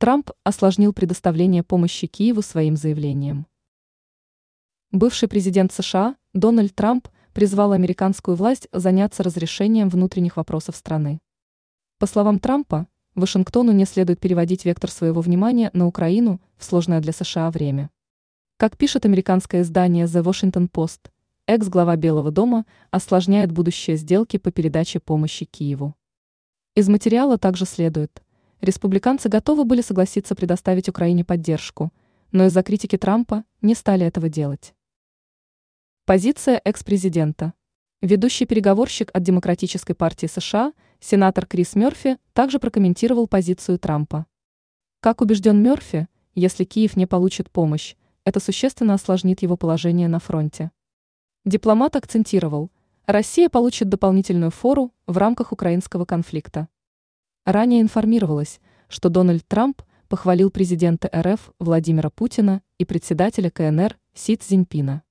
Трамп осложнил предоставление помощи Киеву своим заявлением. Бывший президент США Дональд Трамп призвал американскую власть заняться разрешением внутренних вопросов страны. По словам Трампа, Вашингтону не следует переводить вектор своего внимания на Украину в сложное для США время. Как пишет американское издание The Washington Post, экс-глава Белого дома осложняет будущее сделки по передаче помощи Киеву. Из материала также следует, республиканцы готовы были согласиться предоставить Украине поддержку, но из-за критики Трампа не стали этого делать. Позиция экс-президента. Ведущий переговорщик от Демократической партии США, сенатор Крис Мерфи, также прокомментировал позицию Трампа. Как убежден Мерфи, если Киев не получит помощь, это существенно осложнит его положение на фронте. Дипломат акцентировал, Россия получит дополнительную фору в рамках украинского конфликта. Ранее информировалось, что Дональд Трамп похвалил президента РФ Владимира Путина и председателя КНР Си Цзиньпина.